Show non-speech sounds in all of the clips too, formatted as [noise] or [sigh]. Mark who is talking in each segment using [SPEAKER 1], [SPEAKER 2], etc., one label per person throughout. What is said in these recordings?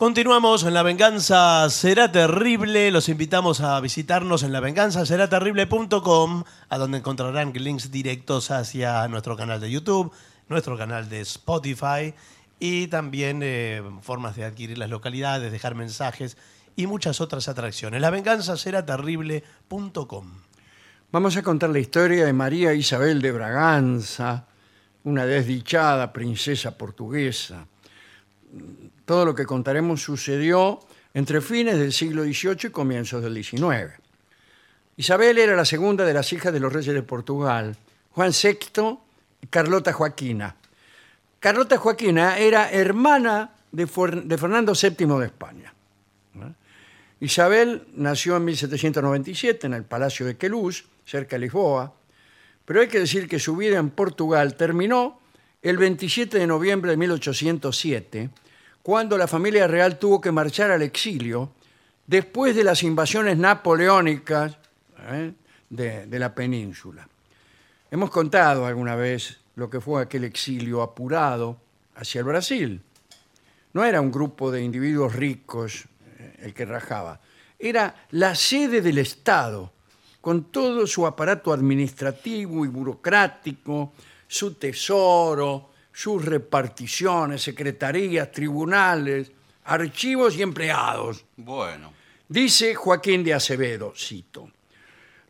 [SPEAKER 1] Continuamos en La Venganza Será Terrible. Los invitamos a visitarnos en lavenganzaseraterrible.com, a donde encontrarán links directos hacia nuestro canal de YouTube, nuestro canal de Spotify y también eh, formas de adquirir las localidades, dejar mensajes y muchas otras atracciones. Lavenganzaseraterrible.com.
[SPEAKER 2] Vamos a contar la historia de María Isabel de Braganza, una desdichada princesa portuguesa. Todo lo que contaremos sucedió entre fines del siglo XVIII y comienzos del XIX. Isabel era la segunda de las hijas de los reyes de Portugal, Juan VI y Carlota Joaquina. Carlota Joaquina era hermana de, Fernando VII de España. Isabel nació en 1797 en el Palacio de Queluz, cerca de Lisboa, pero hay que decir que su vida en Portugal terminó el 27 de noviembre de 1807, cuando la familia real tuvo que marchar al exilio después de las invasiones napoleónicas ¿eh? de, la península. Hemos contado alguna vez lo que fue aquel exilio apurado hacia el Brasil. No era un grupo de individuos ricos eh, el que rajaba, era la sede del Estado, con todo su aparato administrativo y burocrático, su tesoro, sus reparticiones, secretarías, tribunales, archivos y empleados.
[SPEAKER 3] Bueno.
[SPEAKER 2] Dice Joaquín de Acevedo, cito,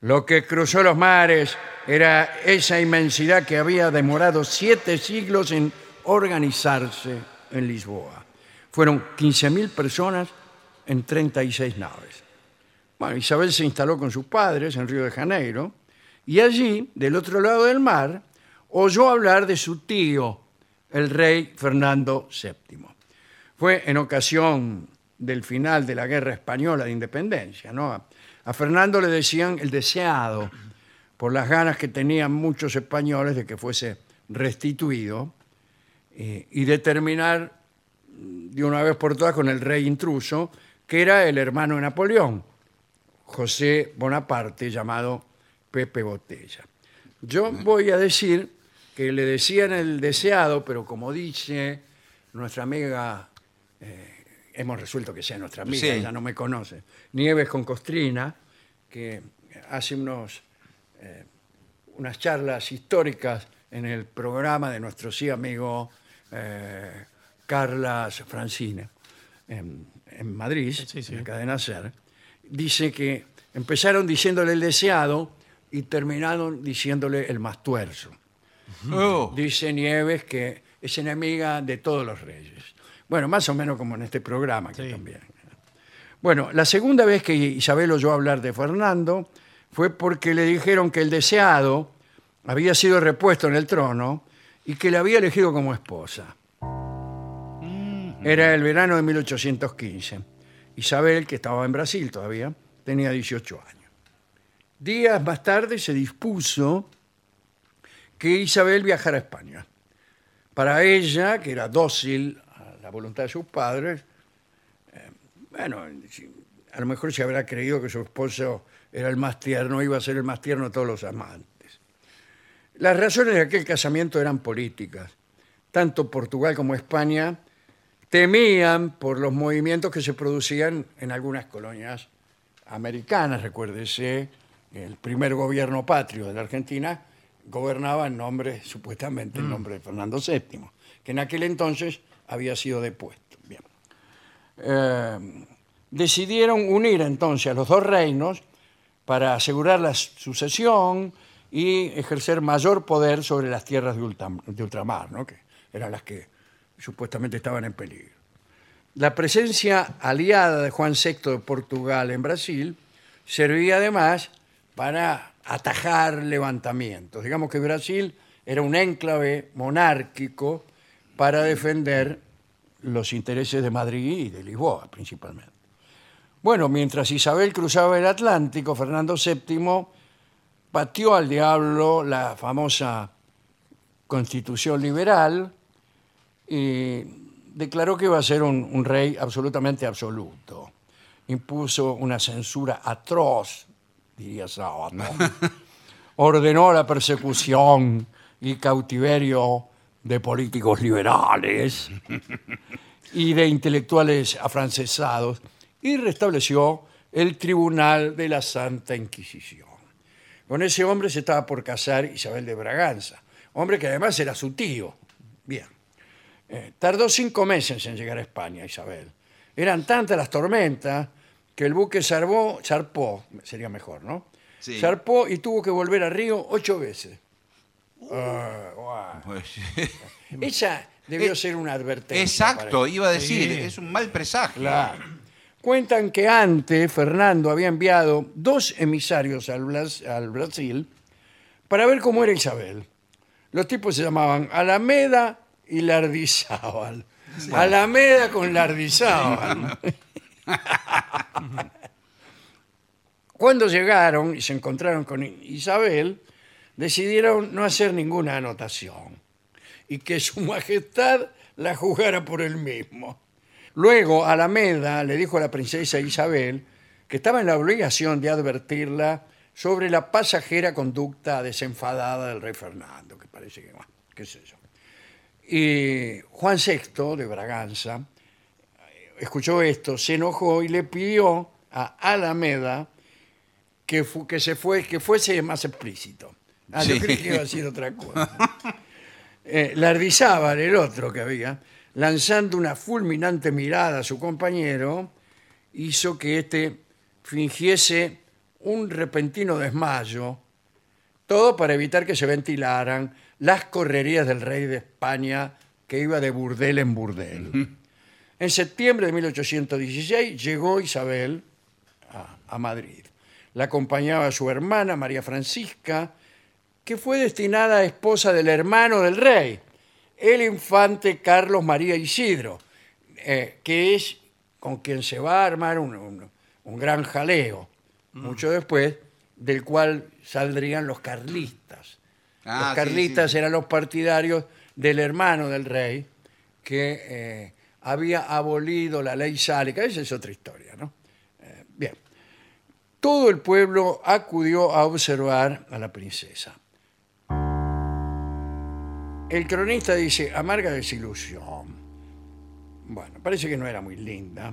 [SPEAKER 2] lo que cruzó los mares era esa inmensidad que había demorado siete siglos en organizarse en Lisboa. Fueron 15.000 personas en 36 naves. Bueno, Isabel se instaló con sus padres en Río de Janeiro y allí, del otro lado del mar, oyó hablar de su tío, el rey Fernando VII. Fue en ocasión del final de la Guerra Española de Independencia. ¿no? A, a Fernando le decían el deseado, por las ganas que tenían muchos españoles de que fuese restituido eh, y de terminar de una vez por todas con el rey intruso, que era el hermano de Napoleón, José Bonaparte, llamado Pepe Botella. Yo voy a decir que le decían el deseado, pero como dice nuestra amiga, eh, hemos resuelto que sea nuestra amiga,
[SPEAKER 3] Sí.
[SPEAKER 2] ella no me conoce, Nieves con Costrina, que hace unos, eh, unas charlas históricas en el programa de nuestro sí amigo eh, Carlas Francine en, en Madrid,
[SPEAKER 1] Sí, sí.
[SPEAKER 2] en la cadena SER, dice que empezaron diciéndole el deseado y terminaron diciéndole el más tuerzo.
[SPEAKER 3] Oh,
[SPEAKER 2] Dice Nieves que es enemiga de todos los reyes. Bueno, más o menos como en este programa que
[SPEAKER 1] Sí.
[SPEAKER 2] también. Bueno, la segunda vez que Isabel oyó hablar de Fernando fue porque le dijeron que el deseado había sido repuesto en el trono y que la había elegido como esposa. Era el verano de 1815. Isabel, que estaba en Brasil todavía, tenía 18 años. Días más tarde se dispuso que Isabel viajara a España. Para ella, que era dócil a la voluntad de sus padres, eh, bueno, a lo mejor se habrá creído que su esposo era el más tierno, iba a ser el más tierno de todos los amantes. Las razones de aquel casamiento eran políticas. Tanto Portugal como España temían por los movimientos que se producían en algunas colonias americanas. Recuérdese, el primer gobierno patrio de la Argentina gobernaba en nombre, supuestamente, en nombre de Fernando VII, que en aquel entonces había sido depuesto. Bien. Eh, decidieron unir entonces a los dos reinos para asegurar la sucesión y ejercer mayor poder sobre las tierras de ultramar, ¿no? que eran las que supuestamente estaban en peligro. La presencia aliada de Juan VI de Portugal en Brasil servía además para atajar levantamientos. Digamos que Brasil era un enclave monárquico para defender los intereses de Madrid y de Lisboa principalmente. Bueno, mientras Isabel cruzaba el Atlántico, Fernando VII pateó al diablo la famosa constitución liberal y declaró que iba a ser un rey absolutamente absoluto. Impuso una censura atroz, diría Sábato. [laughs] Ordenó la persecución y cautiverio de políticos liberales. y de intelectuales afrancesados y restableció el Tribunal de la Santa Inquisición. Con ese hombre se estaba por casar Isabel de Braganza, hombre que además era su tío. Bien. Eh, tardó cinco meses en llegar a España, Isabel. Eran tantas las tormentas que el buque zarpó, zarpó sería mejor, ¿no?
[SPEAKER 3] Sí.
[SPEAKER 2] Zarpó y tuvo que volver a Río ocho veces. Ah, guau.
[SPEAKER 3] Pues, [laughs]
[SPEAKER 2] Esa debió ser una advertencia.
[SPEAKER 3] Exacto,
[SPEAKER 2] para-
[SPEAKER 3] iba a decir,
[SPEAKER 1] Sí.
[SPEAKER 3] es un mal presagio.
[SPEAKER 2] Claro. Cuentan que antes Fernando había enviado dos emisarios al, Blas- al Brasil para ver cómo era Isabel. Los tipos se llamaban Alameda y Lardizábal. Alameda con Lardizábal. [laughs] Cuando llegaron y se encontraron con Isabel, decidieron no hacer ninguna anotación y que su [laughs] majestad la juzgara por él mismo. Luego Alameda le dijo a la princesa Isabel que estaba en la obligación de advertirla sobre la pasajera conducta desenfadada del rey Fernando, que parece que, bueno, qué sé yo. Y Juan VI de Braganza eh, escuchó esto, se enojó y le pidió a Alameda que, fu- que, se fue, que fuese más explícito. Ah, yo
[SPEAKER 3] Sí.
[SPEAKER 2] creí que iba a decir otra cosa. Eh, Lardizábal, el otro que había, lanzando una fulminante mirada a su compañero, hizo que éste fingiese un repentino desmayo, todo para evitar que se ventilaran las correrías del rey de España que iba de burdel en burdel. En septiembre de 1816 llegó Isabel a, a Madrid. La acompañaba su hermana María Francisca, que fue destinada a esposa del hermano del rey, el infante Carlos María Isidro, eh, que es con quien se va a armar un, un- un gran jaleo, mucho después, del cual saldrían los carlistas.
[SPEAKER 3] Ah,
[SPEAKER 2] los
[SPEAKER 3] sí,
[SPEAKER 2] carlistas
[SPEAKER 3] sí.
[SPEAKER 2] eran los partidarios del hermano del rey, que eh, había abolido la ley sálica. Esa es otra historia, ¿no? Todo el pueblo acudió a observar a la princesa. El cronista dice, amarga desilusión. Bueno, parece que no era muy linda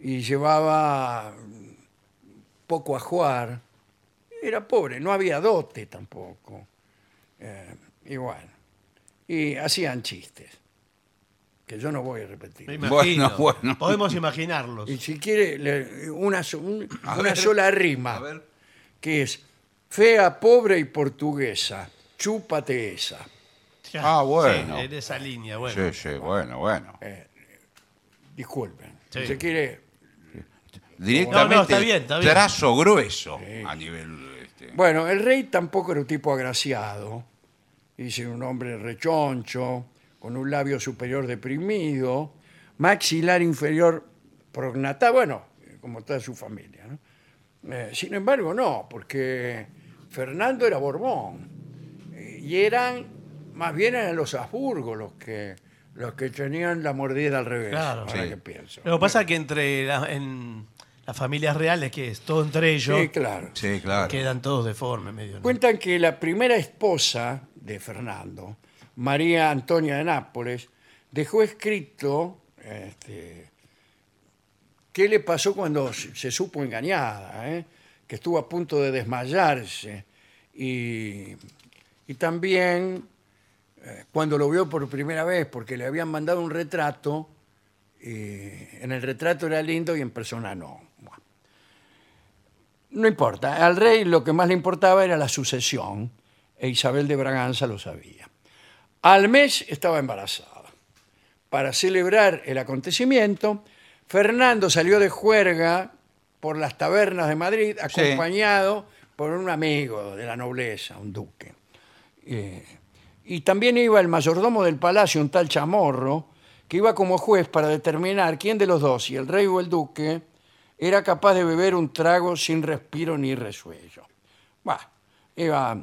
[SPEAKER 2] y llevaba poco a jugar. Era pobre, no había dote tampoco. Eh, y y hacían chistes, que yo no voy a repetir.
[SPEAKER 1] Me imagino.
[SPEAKER 3] Bueno, [laughs] bueno.
[SPEAKER 1] Podemos imaginarlos.
[SPEAKER 2] Y si quiere, le- una, so- un-
[SPEAKER 3] A
[SPEAKER 2] una
[SPEAKER 3] ver.
[SPEAKER 2] sola rima,
[SPEAKER 3] A ver.
[SPEAKER 2] que es fea, pobre y portuguesa, chúpate esa.
[SPEAKER 3] Ah, bueno.
[SPEAKER 1] Sí, en esa línea, bueno.
[SPEAKER 3] Sí, sí, bueno, bueno.
[SPEAKER 2] Disculpen.
[SPEAKER 1] Sí.
[SPEAKER 2] Si se quiere,
[SPEAKER 3] Directamente
[SPEAKER 1] No, no, está bien, está bien.
[SPEAKER 3] trazo grueso a nivel... este,
[SPEAKER 2] Bueno, el rey tampoco era un tipo agraciado. Dice un hombre rechoncho, con un labio superior deprimido, maxilar inferior prognatado, bueno, como toda su familia. ¿no? Eh, sin embargo, no, porque Fernando era Borbón. Eh, Y eran, más bien eran los Habsburgo los que, los que tenían la mordida al revés.
[SPEAKER 1] Claro.
[SPEAKER 2] ahora
[SPEAKER 3] Sí.
[SPEAKER 2] que pienso.
[SPEAKER 1] Lo que pasa es que entre la- en las familias reales, que es todo entre ellos,
[SPEAKER 2] Sí, claro.
[SPEAKER 3] Sí, claro.
[SPEAKER 1] quedan todos deformes medio. ¿no?
[SPEAKER 2] Cuentan que la primera esposa de Fernando, María Antonia de Nápoles, dejó escrito este, qué le pasó cuando se supo engañada, ¿eh? que estuvo a punto de desmayarse y, y también eh, cuando lo vio por primera vez, porque le habían mandado un retrato, en el retrato era lindo y en persona no. No importa, al rey lo que más le importaba era la sucesión, e Isabel de Braganza lo sabía. Al mes estaba embarazada. Para celebrar el acontecimiento, Fernando salió de juerga por las tabernas de Madrid, acompañado por un amigo de la nobleza, un duque. Eh, y también iba el mayordomo del palacio, un tal Chamorro, que iba como juez para determinar quién de los dos, si el rey o el duque, era capaz de beber un trago sin respiro ni resuello. Bah, iba,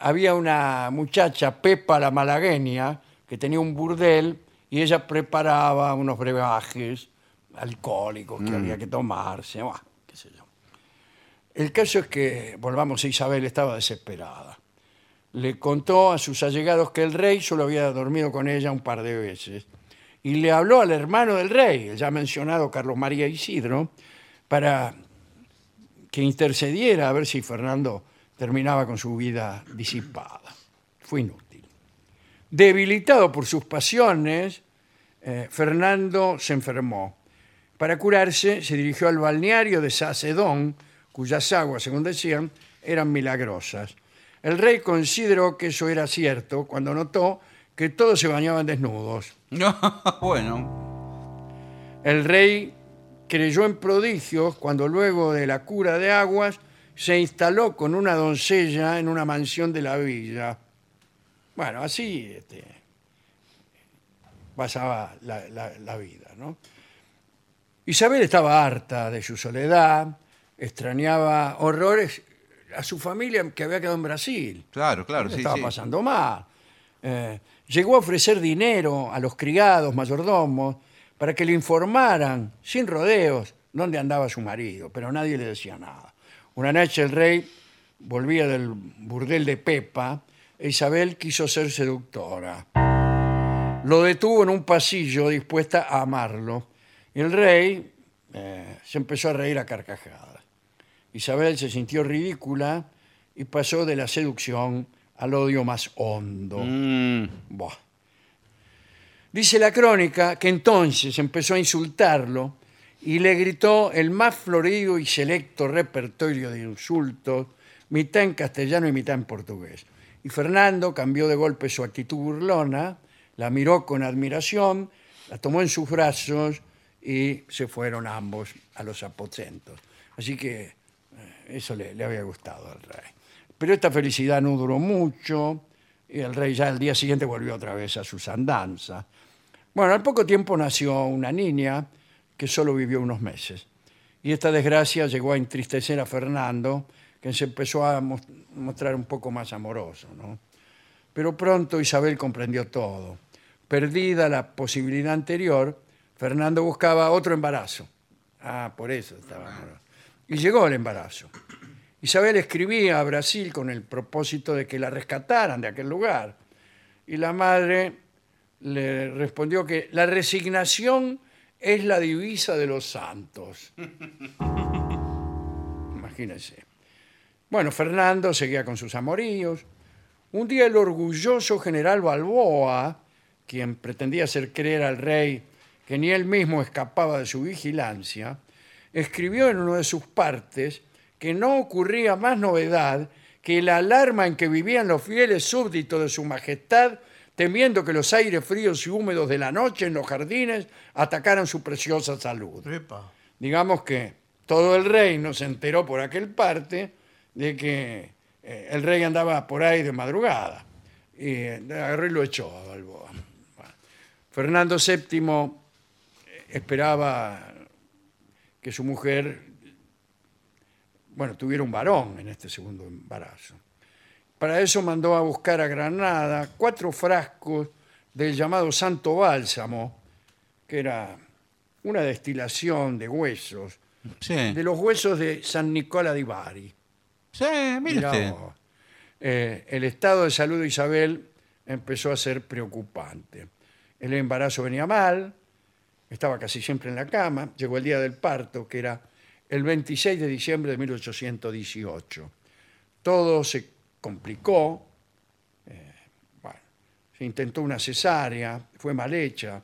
[SPEAKER 2] había una muchacha, Pepa la malagueña, que tenía un burdel y ella preparaba unos brebajes alcohólicos que había que tomarse. qué sé yo. El caso es que, volvamos a Isabel, estaba desesperada. Le contó a sus allegados que el rey solo había dormido con ella un par de veces y le habló al hermano del rey, el ya mencionado Carlos María Isidro, para que intercediera a ver si Fernando terminaba con su vida disipada. Fue inútil. Debilitado por sus pasiones, eh, Fernando se enfermó. Para curarse, se dirigió al balneario de Sacedón, cuyas aguas, según decían, eran milagrosas. El rey consideró que eso era cierto cuando notó que todos se bañaban desnudos.
[SPEAKER 3] No, [laughs] bueno.
[SPEAKER 2] El rey creyó en prodigios cuando luego de la cura de aguas se instaló con una doncella en una mansión de la villa. Bueno, así este, pasaba la, la- la vida, ¿no? Isabel estaba harta de su soledad, extrañaba horrores a su familia que había quedado en Brasil.
[SPEAKER 3] Claro, claro,
[SPEAKER 2] Le
[SPEAKER 3] sí,
[SPEAKER 2] estaba
[SPEAKER 3] sí.
[SPEAKER 2] pasando mal. Eh, llegó a ofrecer dinero a los criados, mayordomos, para que le informaran, sin rodeos, dónde andaba su marido, pero nadie le decía nada. Una noche el rey volvía del burdel de Pepa e Isabel quiso ser seductora. Lo detuvo en un pasillo dispuesta a amarlo. Y el rey eh, se empezó a reír a carcajadas. Isabel se sintió ridícula y pasó de la seducción al odio más hondo.
[SPEAKER 3] Mm.
[SPEAKER 2] Dice la crónica que entonces empezó a insultarlo y le gritó el más florido y selecto repertorio de insultos, mitad en castellano y mitad en portugués. Y Fernando cambió de golpe su actitud burlona, la miró con admiración, la tomó en sus brazos y se fueron ambos a los aposentos. Así que eh, eso le, le había gustado al rey. Pero esta felicidad no duró mucho y el rey ya al día siguiente volvió otra vez a sus andanzas. Bueno, al poco tiempo nació una niña que solo vivió unos meses. Y esta desgracia llegó a entristecer a Fernando, que se empezó a mos- mostrar un poco más amoroso. ¿no? Pero pronto Isabel comprendió todo. Perdida la posibilidad anterior, Fernando buscaba otro embarazo. Ah, por eso estaba amoroso. Y llegó el embarazo. Isabel escribía a Brasil con el propósito de que la rescataran de aquel lugar. Y la madre le respondió que la resignación es la divisa de los santos. [laughs] Imagínense. Bueno, Fernando seguía con sus amoríos. Un día el orgulloso general Balboa, quien pretendía hacer creer al rey que ni él mismo escapaba de su vigilancia, escribió en una de sus partes que no ocurría más novedad que la alarma en que vivían los fieles súbditos de su majestad, temiendo que los aires fríos y húmedos de la noche en los jardines atacaran su preciosa salud
[SPEAKER 1] Epa.
[SPEAKER 2] digamos que todo el reino se enteró por aquel parte de que eh, el rey andaba por ahí de madrugada. Y eh, agarró y lo echó a Balboa. Bueno, Fernando VII esperaba que su mujer, bueno, tuviera un varón en este segundo embarazo. Para eso mandó a buscar a Granada cuatro frascos del llamado Santo Bálsamo, que era una destilación de huesos,
[SPEAKER 3] sí.
[SPEAKER 2] de los huesos de San Nicola di Bari.
[SPEAKER 3] Sí, mire
[SPEAKER 2] Mirá
[SPEAKER 3] usted.
[SPEAKER 2] vos. Eh, el estado de salud de Isabel empezó a ser preocupante. El embarazo venía mal, estaba casi siempre en la cama, llegó el día del parto, que era el 26 de diciembre de 1818. Todo se complicó, eh, bueno, se intentó una cesárea, fue mal hecha,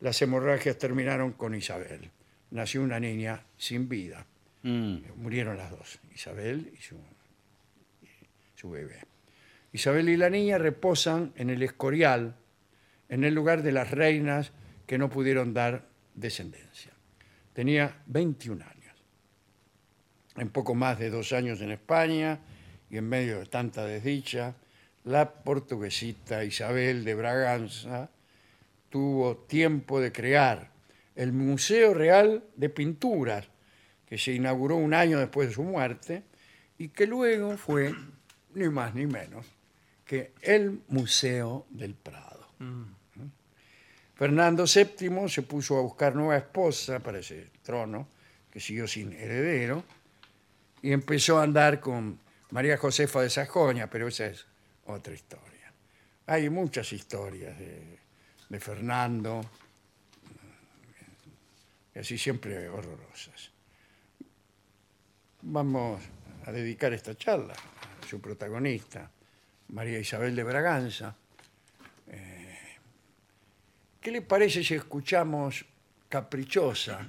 [SPEAKER 2] las hemorragias terminaron con Isabel. Nació una niña sin vida.
[SPEAKER 3] Mm.
[SPEAKER 2] Murieron las dos, Isabel y su, y su bebé. Isabel y la niña reposan en el Escorial, en el lugar de las reinas que no pudieron dar descendencia. Tenía 21 años. En poco más de dos años en España y en medio de tanta desdicha, la portuguesita Isabel de Braganza tuvo tiempo de crear el Museo Real de Pinturas, que se inauguró un año después de su muerte y que luego fue ni más ni menos que el Museo del Prado. Fernando VII se puso a buscar nueva esposa para ese trono, que siguió sin heredero, y empezó a andar con María Josefa de Sajonia, pero esa es otra historia. Hay muchas historias de, Fernando y así siempre horrorosas. Vamos a dedicar esta charla a su protagonista, María Isabel de Braganza. Eh, ¿Qué le parece si escuchamos Caprichosa?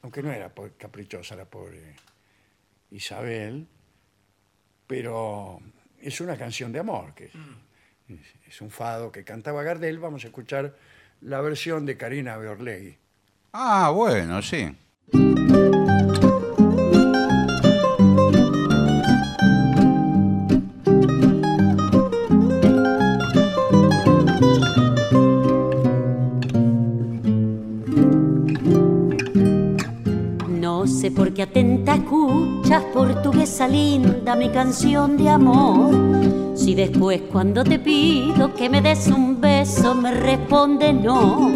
[SPEAKER 2] Aunque no era caprichosa la pobre Isabel, pero es una canción de amor, que es, es- es un fado que cantaba Gardel. Vamos a escuchar la versión de Karina Beorlegui.
[SPEAKER 3] Ah, bueno, sí.
[SPEAKER 4] No sé por qué atenta escuchas, portuguesa linda, mi canción de amor. Si después cuando te pido que me des un beso me responde no.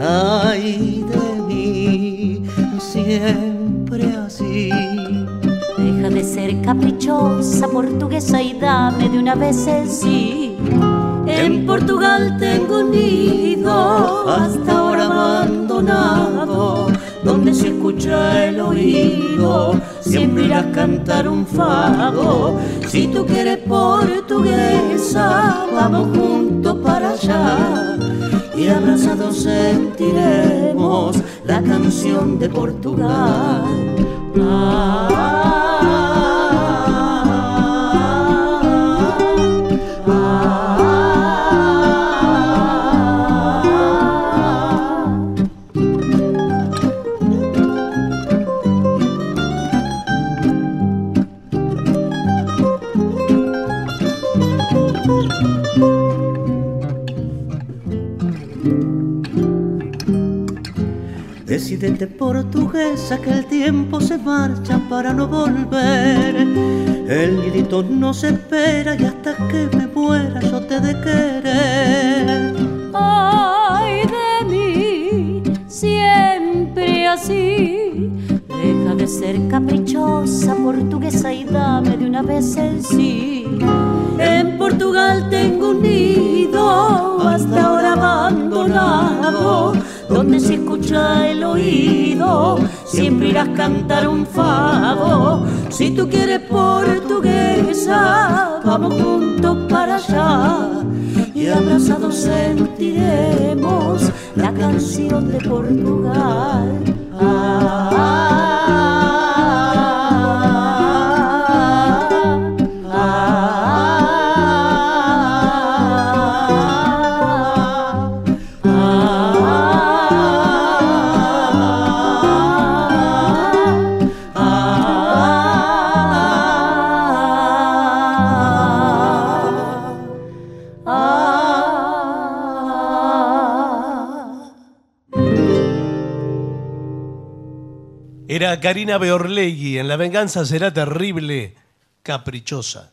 [SPEAKER 5] Ay de mí, siempre así.
[SPEAKER 4] Deja de ser caprichosa, portuguesa y dame de una vez el sí. En Portugal tengo un nido, hasta ahora abandonado, donde se escucha el oído, siempre irás a cantar un fado. Si tú quieres portuguesa, vamos juntos para allá. Y abrazados sentiremos la canción de Portugal.
[SPEAKER 5] Decídete que el tiempo se marcha para no volver. El nidito no se espera y hasta que me muera yo te de querer.
[SPEAKER 4] Ay de mí, siempre así. Deja de ser caprichosa, portuguesa y dame de una vez el sí. En Portugal tengo un nido, hasta ahora abandonado, donde se escucha el oído, siempre irás a cantar un fado. Si tú quieres portuguesa, vamos juntos para allá y abrazados sentiremos la canción de Portugal. Ah,
[SPEAKER 1] Era Karina Beorlegui. En La venganza será terrible, caprichosa.